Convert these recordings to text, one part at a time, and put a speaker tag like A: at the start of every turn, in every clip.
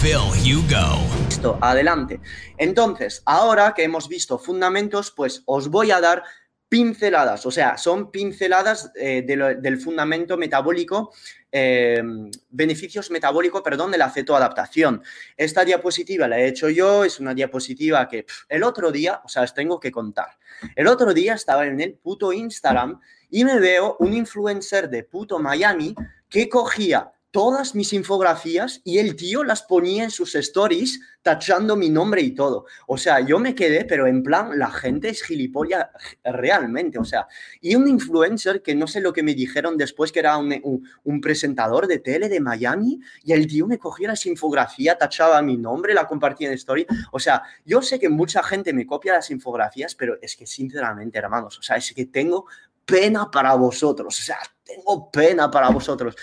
A: Phil Hugo.
B: Listo, adelante. Entonces, ahora que hemos visto fundamentos, pues os voy a dar pinceladas, o sea, son pinceladas eh, del fundamento metabólico, eh, beneficios metabólicos, perdón, de la cetoadaptación. Esta diapositiva la he hecho yo, es una diapositiva que el otro día, o sea, os tengo que contar. El otro día estaba en el puto Instagram y me veo un influencer de puto Miami que cogía todas mis infografías y el tío las ponía en sus stories tachando mi nombre y todo. O sea, yo me quedé, pero en plan, la gente es gilipollas realmente. O sea, y un influencer que no sé lo que me dijeron después, que era un, presentador de tele de Miami, y el tío me cogía las infografías, tachaba mi nombre, la compartía en story. O sea, yo sé que mucha gente me copia las infografías, pero es que sinceramente, hermanos, o sea, es que tengo pena para vosotros, o sea, tengo pena para vosotros.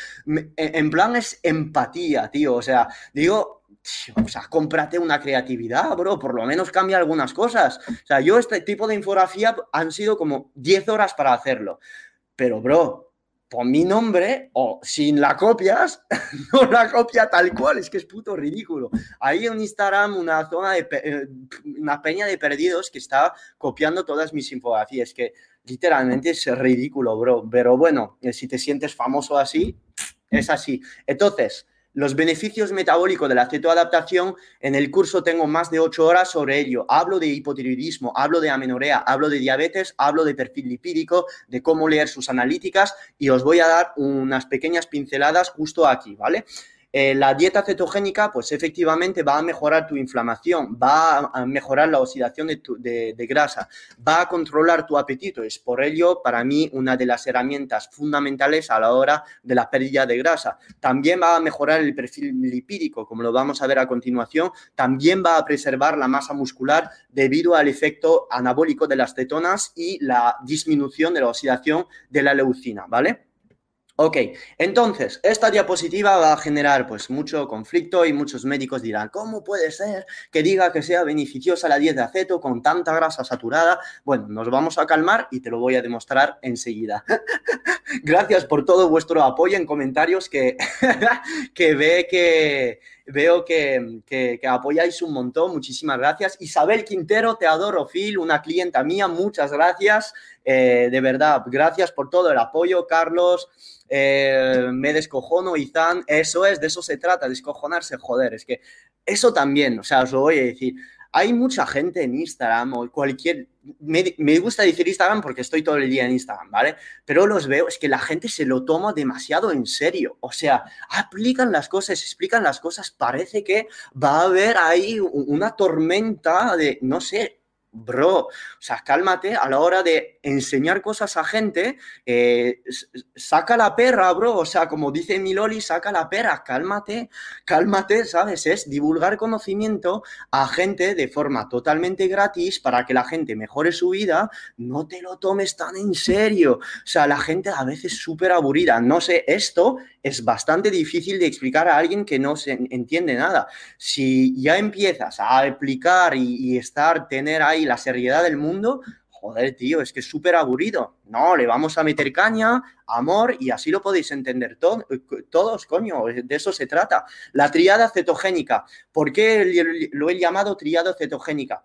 B: En plan es empatía, tío, o sea, digo, o sea, cómprate una creatividad, bro, por lo menos cambia algunas cosas. O sea, yo este tipo de infografía han sido como 10 horas para hacerlo, pero, bro, pon mi nombre o si la copias, no la copia tal cual, es que es puto ridículo. Hay en Instagram una zona de, pe- eh, una peña de perdidos que está copiando todas mis infografías, que literalmente es ridículo, bro. Pero bueno, eh, si te sientes famoso así, es así. Entonces, los beneficios metabólicos de la cetoadaptación, en el curso tengo más de ocho horas sobre ello. Hablo de hipotiroidismo, hablo de amenorrea, hablo de diabetes, hablo de perfil lipídico, de cómo leer sus analíticas y os voy a dar unas pequeñas pinceladas justo aquí, ¿vale? Eh, la dieta cetogénica, pues efectivamente va a mejorar tu inflamación, va a- mejorar la oxidación de- de grasa, va a controlar tu apetito. Es por ello, para mí, una de las herramientas fundamentales a la hora de la pérdida de grasa. También va a mejorar el perfil lipídico, como lo vamos a ver a continuación. También va a preservar la masa muscular debido al efecto anabólico de las cetonas y la disminución de la oxidación de la leucina, ¿vale? Ok, entonces, esta diapositiva va a generar pues mucho conflicto y muchos médicos dirán, ¿cómo puede ser que diga que sea beneficiosa la dieta aceto con tanta grasa saturada? Bueno, nos vamos a calmar y te lo voy a demostrar enseguida. Gracias por todo vuestro apoyo en comentarios que, que ve que veo que, que- apoyáis un montón. Muchísimas gracias. Isabel Quintero, te adoro, Phil, una clienta mía. Muchas gracias. Eh, de verdad, gracias por todo el apoyo, Carlos. Eh, me descojono, Izan. Eso es, de eso se trata, descojonarse, joder. Es que eso también, o sea, os lo voy a decir. Hay mucha gente en Instagram o cualquier... Me, me gusta decir Instagram porque estoy todo el día en Instagram, ¿vale? Pero los veo, es que la gente se lo toma demasiado en serio. O sea, aplican las cosas, explican las cosas, parece que va a haber ahí una tormenta de, no sé, bro, o sea, cálmate a la hora de enseñar cosas a gente, eh, saca la perra, bro, o sea, como dice mi Loli, saca la perra, cálmate, cálmate, ¿sabes? Es divulgar conocimiento a gente de forma totalmente gratis para que la gente mejore su vida, no te lo tomes tan en serio. O sea, la gente a veces es súper aburrida. No sé, esto es bastante difícil de explicar a alguien que no se entiende nada. Si ya empiezas a aplicar y, y estar, tener ahí la seriedad del mundo, joder, tío, es que es súper aburrido. No, le vamos a meter caña, amor, y así lo podéis entender to- todos, coño, de eso se trata. La triada cetogénica. ¿Por qué lo he llamado triada cetogénica?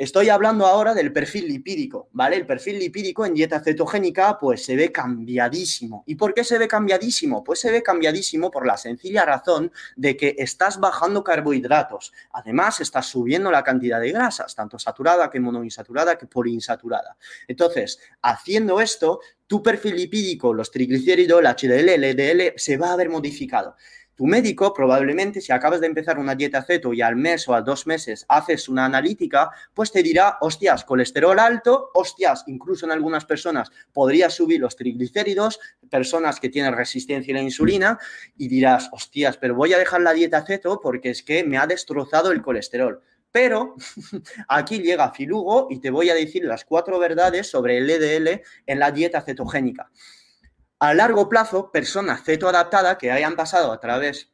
B: Estoy hablando ahora del perfil lipídico, ¿vale? El perfil lipídico en dieta cetogénica pues se ve cambiadísimo. ¿Y por qué se ve cambiadísimo? Pues se ve cambiadísimo por la sencilla razón de que estás bajando carbohidratos. Además, estás subiendo la cantidad de grasas, tanto saturada que monoinsaturada que poliinsaturada. Entonces, haciendo esto, tu perfil lipídico, los triglicéridos, el HDL, LDL, se va a ver modificado tu médico probablemente si acabas de empezar una dieta ceto y al mes o a dos meses haces una analítica, pues te dirá, hostias, colesterol alto, hostias, incluso en algunas personas podría subir los triglicéridos, personas que tienen resistencia a la insulina, y dirás, hostias, pero voy a dejar la dieta ceto porque es que me ha destrozado el colesterol. Pero aquí llega Filugo y te voy a decir las cuatro verdades sobre el LDL en la dieta cetogénica. A largo plazo, personas cetoadaptadas que hayan pasado a través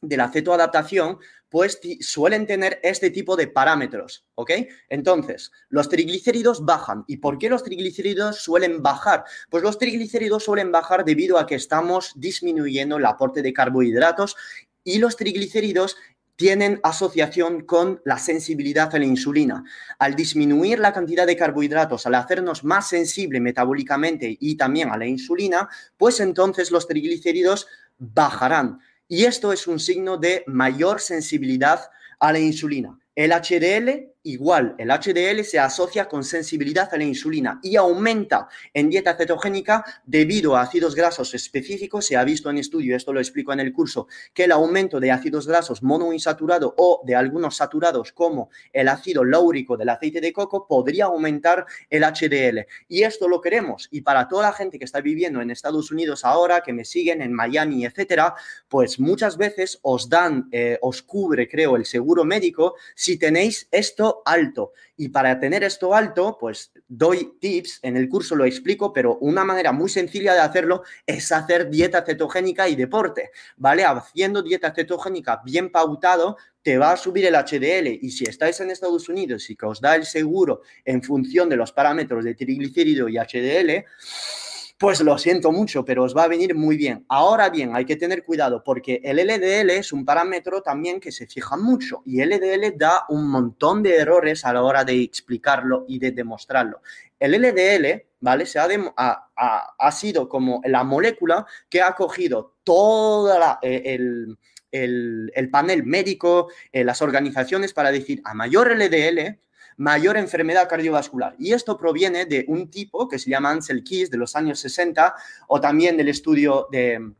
B: de la cetoadaptación, pues suelen tener este tipo de parámetros, ¿ok? Entonces, los triglicéridos bajan. ¿Y por qué los triglicéridos suelen bajar? Pues los triglicéridos suelen bajar debido a que estamos disminuyendo el aporte de carbohidratos y los triglicéridos tienen asociación con la sensibilidad a la insulina. Al disminuir la cantidad de carbohidratos, al hacernos más sensible metabólicamente y también a la insulina, pues entonces los triglicéridos bajarán. Y esto es un signo de mayor sensibilidad a la insulina. El HDL igual, el HDL se asocia con sensibilidad a la insulina y aumenta en dieta cetogénica debido a ácidos grasos específicos. Se ha visto en estudio, esto lo explico en el curso, que el aumento de ácidos grasos monoinsaturado o de algunos saturados como el ácido láurico del aceite de coco podría aumentar el HDL. Y esto lo queremos. Y para toda la gente que está viviendo en Estados Unidos ahora, que me siguen en Miami, etcétera, pues muchas veces os dan, eh, os cubre, creo, el seguro médico si tenéis esto alto. Y para tener esto alto, pues doy tips, en el curso lo explico, pero una manera muy sencilla de hacerlo es hacer dieta cetogénica y deporte, ¿vale? Haciendo dieta cetogénica bien pautado, te va a subir el HDL y si estáis en Estados Unidos y que os da el seguro en función de los parámetros de triglicérido y HDL, pues lo siento mucho, pero os va a venir muy bien. Ahora bien, hay que tener cuidado porque el LDL es un parámetro también que se fija mucho y LDL da un montón de errores a la hora de explicarlo y de demostrarlo. El LDL, ¿vale? Se ha, ha, sido como la molécula que ha cogido todo eh, el, el, panel médico, eh, las organizaciones para decir a mayor LDL, mayor enfermedad cardiovascular. Y esto proviene de un tipo que se llama Ansel Keys de los años 60 o también del estudio de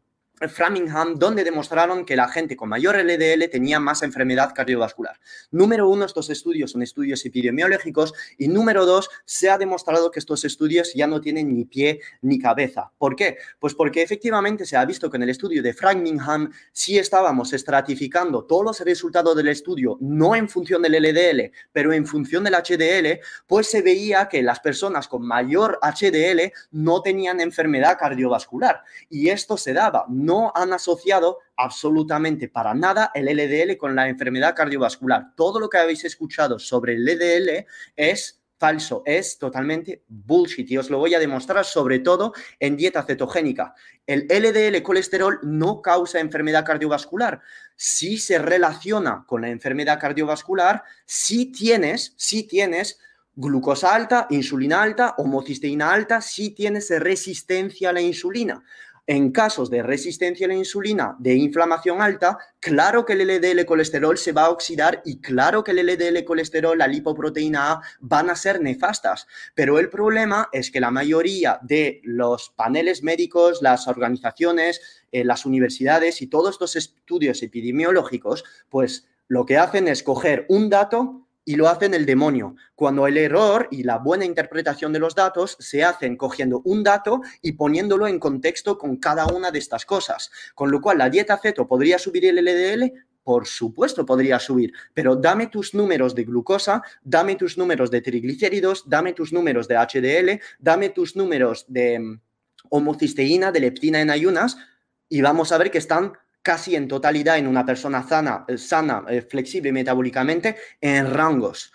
B: Framingham, donde demostraron que la gente con mayor LDL tenía más enfermedad cardiovascular. Número uno, estos estudios son estudios epidemiológicos y número dos, se ha demostrado que estos estudios ya no tienen ni pie ni cabeza. ¿Por qué? Pues porque efectivamente se ha visto que en el estudio de Framingham sí estábamos estratificando todos los resultados del estudio, no en función del LDL, pero en función del HDL, pues se veía que las personas con mayor HDL no tenían enfermedad cardiovascular. Y esto se daba no han asociado absolutamente para nada el LDL con la enfermedad cardiovascular. Todo lo que habéis escuchado sobre el LDL es falso, es totalmente bullshit y os lo voy a demostrar sobre todo en dieta cetogénica. El LDL colesterol no causa enfermedad cardiovascular. Si se relaciona con la enfermedad cardiovascular, si tienes, si tienes glucosa alta, insulina alta, homocisteína alta, si tienes resistencia a la insulina. En casos de resistencia a la insulina, de inflamación alta, claro que el LDL colesterol se va a oxidar y claro que el LDL colesterol, la lipoproteína A, van a ser nefastas. Pero el problema es que la mayoría de los paneles médicos, las organizaciones, eh, las universidades y todos estos estudios epidemiológicos, pues lo que hacen es coger un dato y lo hacen el demonio, cuando el error y la buena interpretación de los datos se hacen cogiendo un dato y poniéndolo en contexto con cada una de estas cosas. Con lo cual, la dieta ceto podría subir el LDL, por supuesto podría subir, pero dame tus números de glucosa, dame tus números de triglicéridos, dame tus números de HDL, dame tus números de mm, homocisteína, de leptina en ayunas, y vamos a ver que están casi en totalidad en una persona sana, eh, sana eh, flexible metabólicamente, en rangos.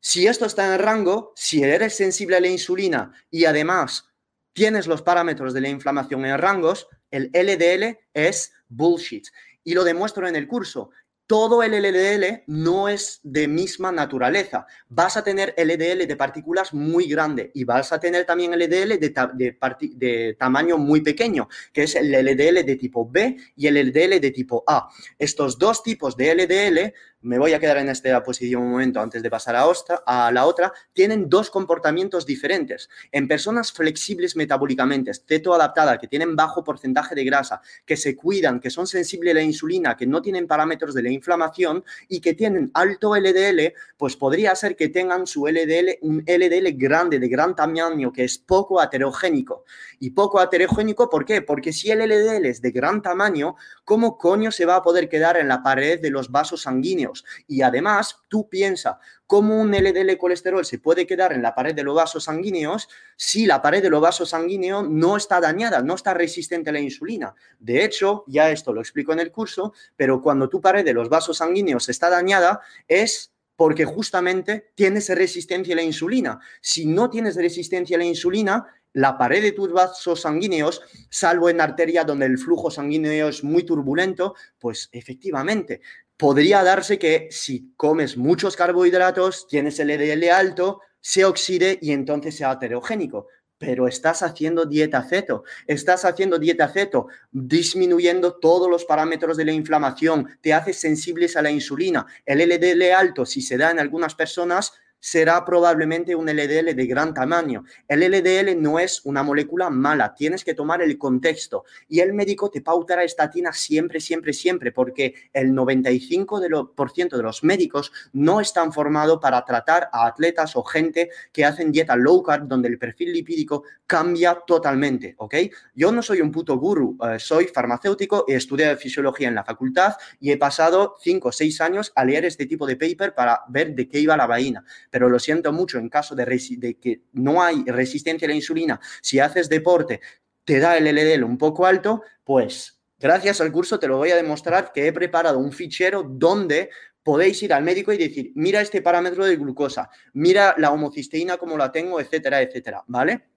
B: Si esto está en rango, si eres sensible a la insulina y además tienes los parámetros de la inflamación en rangos, el LDL es bullshit. Y lo demuestro en el curso todo el LDL no es de misma naturaleza. Vas a tener LDL de partículas muy grande y vas a tener también LDL de, de, tamaño muy pequeño, que es el LDL de tipo B y el LDL de tipo A. Estos dos tipos de LDL me voy a quedar en esta posición un momento antes de pasar a, a la otra, tienen dos comportamientos diferentes. En personas flexibles metabólicamente, ceto adaptada, que tienen bajo porcentaje de grasa, que se cuidan, que son sensibles a la insulina, que no tienen parámetros de la inflamación y que tienen alto LDL, pues podría ser que tengan su LDL, un LDL grande, de gran tamaño, que es poco aterogénico. Y poco aterogénico, ¿por qué? Porque si el LDL es de gran tamaño, ¿cómo coño se va a poder quedar en la pared de los vasos sanguíneos? Y además, tú piensa, ¿cómo un LDL colesterol se puede quedar en la pared de los vasos sanguíneos si la pared de los vasos sanguíneos no está dañada, no está resistente a la insulina? De hecho, ya esto lo explico en el curso, pero cuando tu pared de los vasos sanguíneos está dañada, es porque justamente tienes resistencia a la insulina. Si no tienes resistencia a la insulina, la pared de tus vasos sanguíneos, salvo en arteria donde el flujo sanguíneo es muy turbulento, pues efectivamente podría darse que si comes muchos carbohidratos, tienes el LDL alto, se oxide y entonces sea heterogénico. Pero estás haciendo dieta ceto, estás haciendo dieta ceto, disminuyendo todos los parámetros de la inflamación, te haces sensibles a la insulina. El LDL alto, si se da en algunas personas, será probablemente un LDL de gran tamaño. El LDL no es una molécula mala, tienes que tomar el contexto y el médico te pautará estatina siempre, siempre, siempre, porque el 95% de los médicos no están formados para tratar a atletas o gente que hacen dieta low carb donde el perfil lipídico cambia totalmente, ¿ok? Yo no soy un puto guru, eh, soy farmacéutico, he estudiado fisiología en la facultad y he pasado 5 o 6 años a leer este tipo de paper para ver de qué iba la vaina pero lo siento mucho en caso de, que no hay resistencia a la insulina, si haces deporte, te da el LDL un poco alto, pues gracias al curso te lo voy a demostrar que he preparado un fichero donde podéis ir al médico y decir, mira este parámetro de glucosa, mira la homocisteína como la tengo, etcétera, etcétera, ¿vale?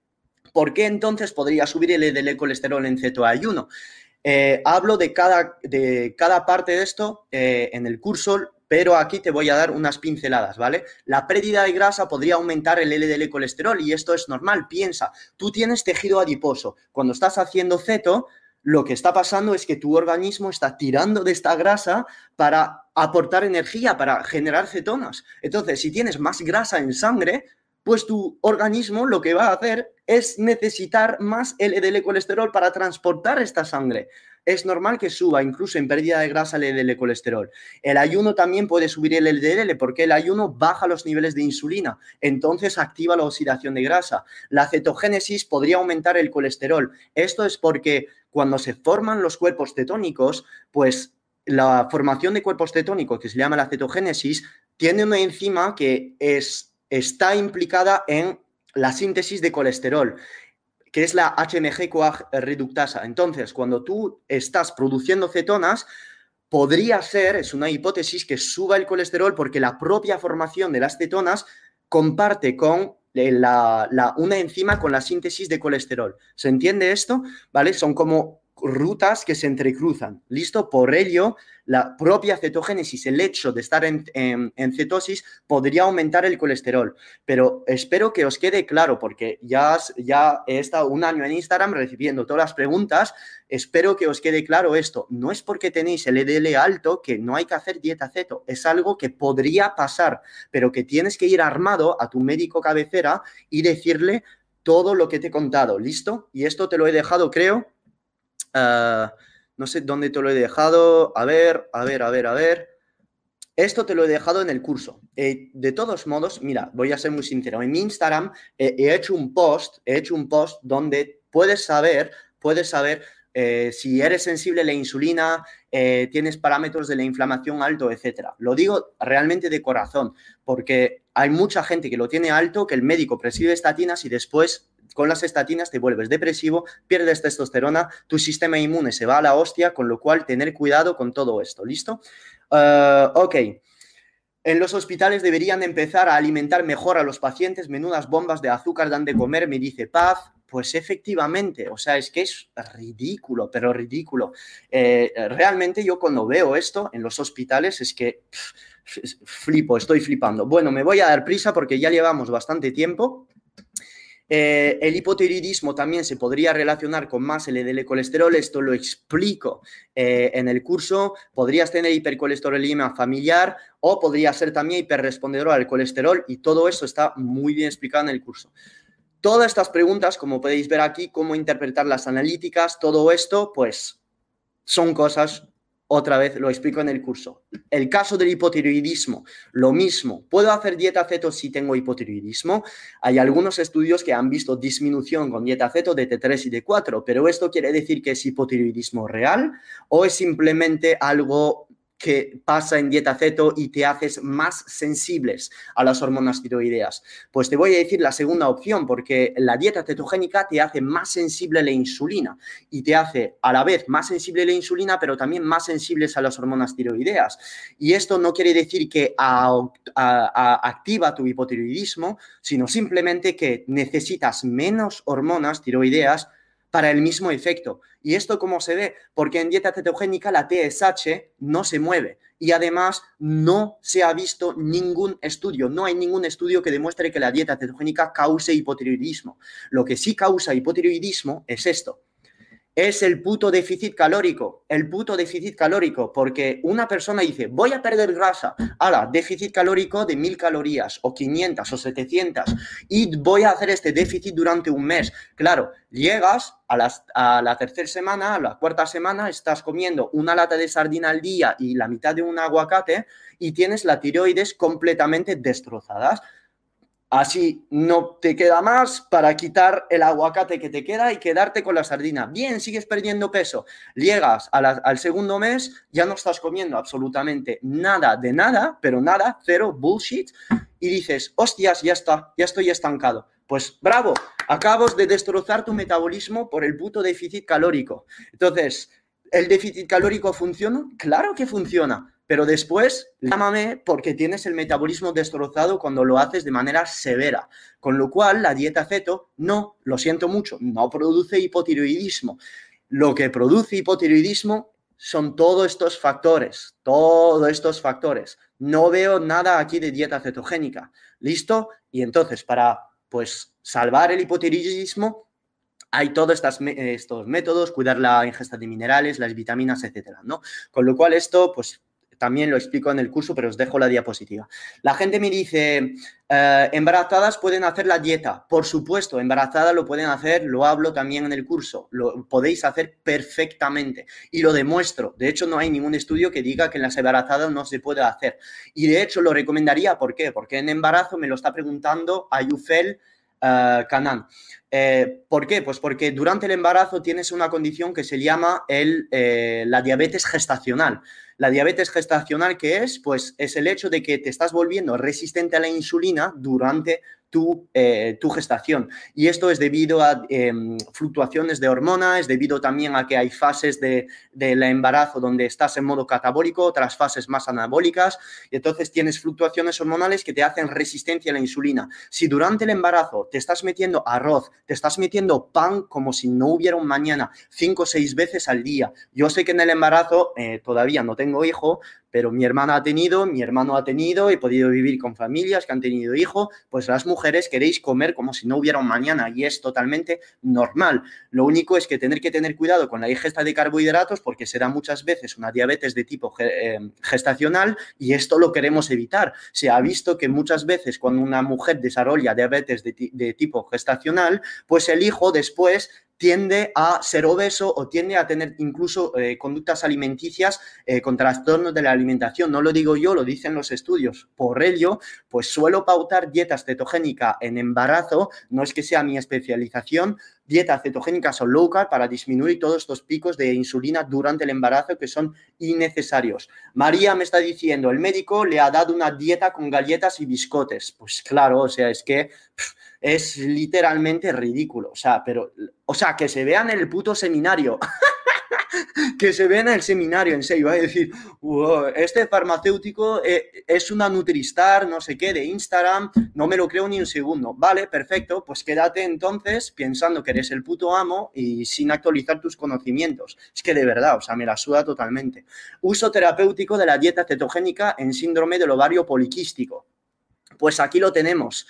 B: ¿Por qué entonces podría subir el LDL colesterol en cetoayuno? Eh, hablo de cada, de cada parte de esto eh, en el curso, pero aquí te voy a dar unas pinceladas, ¿vale? La pérdida de grasa podría aumentar el LDL colesterol y esto es normal. Piensa, tú tienes tejido adiposo. Cuando estás haciendo ceto, lo que está pasando es que tu organismo está tirando de esta grasa para aportar energía, para generar cetonas. Entonces, si tienes más grasa en sangre, pues tu organismo lo que va a hacer es necesitar más LDL colesterol para transportar esta sangre es normal que suba incluso en pérdida de grasa el LDL colesterol. El ayuno también puede subir el LDL porque el ayuno baja los niveles de insulina, entonces activa la oxidación de grasa. La cetogénesis podría aumentar el colesterol. Esto es porque cuando se forman los cuerpos cetónicos, pues la formación de cuerpos cetónicos, que se llama la cetogénesis, tiene una enzima que es, está implicada en la síntesis de colesterol que es la HMG-CoAG reductasa. Entonces, cuando tú estás produciendo cetonas, podría ser, es una hipótesis, que suba el colesterol porque la propia formación de las cetonas comparte con la, una enzima con la síntesis de colesterol. ¿Se entiende esto? ¿Vale? Son como rutas que se entrecruzan. ¿Listo? Por ello, la propia cetogénesis, el hecho de estar en, cetosis, podría aumentar el colesterol. Pero espero que os quede claro, porque ya, ya he estado un año en Instagram recibiendo todas las preguntas. Espero que os quede claro esto. No es porque tenéis el EDL alto que no hay que hacer dieta ceto. Es algo que podría pasar, pero que tienes que ir armado a tu médico cabecera y decirle todo lo que te he contado. ¿Listo? Y esto te lo he dejado, creo, Ah, no sé dónde te lo he dejado. A ver, a ver, a ver, a ver. Esto te lo he dejado en el curso. Eh, de todos modos, mira, voy a ser muy sincero. En mi Instagram eh, he hecho un post, he hecho un post donde puedes saber, puedes saber eh, si eres sensible a la insulina, tienes parámetros de la inflamación alto, etcétera. Lo digo realmente de corazón, porque hay mucha gente que lo tiene alto, que el médico prescribe estatinas y después con las estatinas te vuelves depresivo, pierdes testosterona, tu sistema inmune se va a la hostia, con lo cual tener cuidado con todo esto, ¿listo? Uh, ok. En los hospitales deberían empezar a alimentar mejor a los pacientes, menudas bombas de azúcar dan de comer, me dice Paz. Pues efectivamente, o sea, es que es ridículo, pero ridículo. Eh, realmente yo cuando veo esto en los hospitales es que flipo, estoy flipando. Bueno, me voy a dar prisa porque ya llevamos bastante tiempo. Eh, el hipotiroidismo también se podría relacionar con más LDL colesterol, esto lo explico eh, en el curso. Podrías tener hipercolesterolemia familiar o podría ser también hiperrespondedor al colesterol y todo eso está muy bien explicado en el curso. Todas estas preguntas, como podéis ver aquí, cómo interpretar las analíticas, todo esto, pues son cosas otra vez lo explico en el curso. El caso del hipotiroidismo, lo mismo. ¿Puedo hacer dieta ceto si tengo hipotiroidismo? Hay algunos estudios que han visto disminución con dieta ceto de T3 y D4, pero ¿esto quiere decir que es hipotiroidismo real o es simplemente algo que pasa en dieta ceto y te haces más sensibles a las hormonas tiroideas? Pues te voy a decir la segunda opción, porque la dieta cetogénica te hace más sensible a la insulina y te hace a la vez más sensible a la insulina, pero también más sensibles a las hormonas tiroideas. Y esto no quiere decir que activa tu hipotiroidismo, sino simplemente que necesitas menos hormonas tiroideas para el mismo efecto. ¿Y esto cómo se ve? Porque en dieta cetogénica la TSH no se mueve y además no se ha visto ningún estudio, no hay ningún estudio que demuestre que la dieta cetogénica cause hipotiroidismo. Lo que sí causa hipotiroidismo es esto, es el puto déficit calórico, el puto déficit calórico, porque una persona dice, voy a perder grasa, ahora, déficit calórico de 1000 calorías o 500 o 700 y voy a hacer este déficit durante un mes. Claro, llegas a, a la tercera semana, a la cuarta semana, estás comiendo una lata de sardina al día y la mitad de un aguacate y tienes la tiroides completamente destrozadas. Así no te queda más para quitar el aguacate que te queda y quedarte con la sardina. Bien, sigues perdiendo peso. Llegas al segundo mes, ya no estás comiendo absolutamente nada de nada, pero nada, cero, bullshit. Y dices, hostias, ya está, ya estoy estancado. Pues bravo, acabas de destrozar tu metabolismo por el puto déficit calórico. Entonces, ¿el déficit calórico funciona? Claro que funciona pero después llámame porque tienes el metabolismo destrozado cuando lo haces de manera severa. Con lo cual, la dieta ceto no, lo siento mucho, no produce hipotiroidismo. Lo que produce hipotiroidismo son todos estos factores, todos estos factores. No veo nada aquí de dieta cetogénica. ¿Listo? Y entonces, para pues salvar el hipotiroidismo, hay todos estos métodos, cuidar la ingesta de minerales, las vitaminas, etcétera, ¿no? Con lo cual esto, pues también lo explico en el curso, pero os dejo la diapositiva. La gente me dice, eh, embarazadas pueden hacer la dieta. Por supuesto, embarazadas lo pueden hacer, lo hablo también en el curso, lo podéis hacer perfectamente y lo demuestro. De hecho, no hay ningún estudio que diga que en las embarazadas no se puede hacer. Y de hecho, lo recomendaría, ¿por qué? Porque en embarazo me lo está preguntando Ayufel uh, Canan. Eh, ¿Por qué? Pues porque durante el embarazo tienes una condición que se llama la diabetes gestacional. La diabetes gestacional, ¿qué es? Pues es el hecho de que te estás volviendo resistente a la insulina durante tu, eh, tu gestación. Y esto es debido a em, fluctuaciones de hormonas, es debido también a que hay fases del de, embarazo donde estás en modo catabólico, otras fases más anabólicas, y entonces tienes fluctuaciones hormonales que te hacen resistencia a la insulina. Si durante el embarazo te estás metiendo arroz, te estás metiendo pan como si no hubiera un mañana, cinco o seis veces al día, yo sé que en el embarazo eh, todavía no tengo hijo, pero mi hermana ha tenido, mi hermano ha tenido, he podido vivir con familias que han tenido hijo, pues las mujeres queréis comer como si no hubiera un mañana y es totalmente normal. Lo único es que tener que tener cuidado con la ingesta de carbohidratos porque será muchas veces una diabetes de tipo eh, gestacional y esto lo queremos evitar. Se ha visto que muchas veces cuando una mujer desarrolla diabetes de, de tipo gestacional, pues el hijo después tiende a ser obeso o tiende a tener incluso eh, conductas alimenticias eh, con trastornos de la alimentación. No lo digo yo, lo dicen los estudios. Por ello, pues suelo pautar dietas cetogénica en embarazo, no es que sea mi especialización, dietas cetogénicas o low para disminuir todos estos picos de insulina durante el embarazo que son innecesarios. María me está diciendo, el médico le ha dado una dieta con galletas y biscotes. Pues claro, o sea, es que es literalmente ridículo. O sea, pero, o sea, que se vean en el puto seminario. que se vean en el seminario, en serio, a decir, este farmacéutico eh, es una Nutristar, no sé qué, de Instagram, no me lo creo ni un segundo. Vale, perfecto, pues quédate entonces pensando que eres el puto amo y sin actualizar tus conocimientos. Es que de verdad, o sea, me la suda totalmente. Uso terapéutico de la dieta cetogénica en síndrome del ovario poliquístico. Pues aquí lo tenemos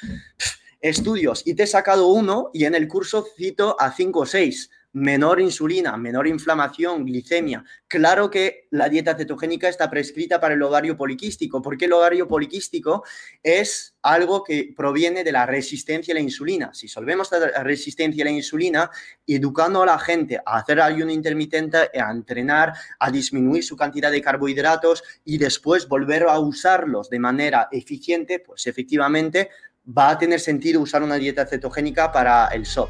B: estudios y te he sacado uno y en el curso cito a cinco o seis menor insulina, menor inflamación, glicemia. Claro que la dieta cetogénica está prescrita para el ovario poliquístico, porque el ovario poliquístico es algo que proviene de la resistencia a la insulina. Si solvemos la resistencia a la insulina, educando a la gente a hacer ayuno intermitente, a entrenar, a disminuir su cantidad de carbohidratos y después volver a usarlos de manera eficiente, pues efectivamente va a tener sentido usar una dieta cetogénica para el SOP.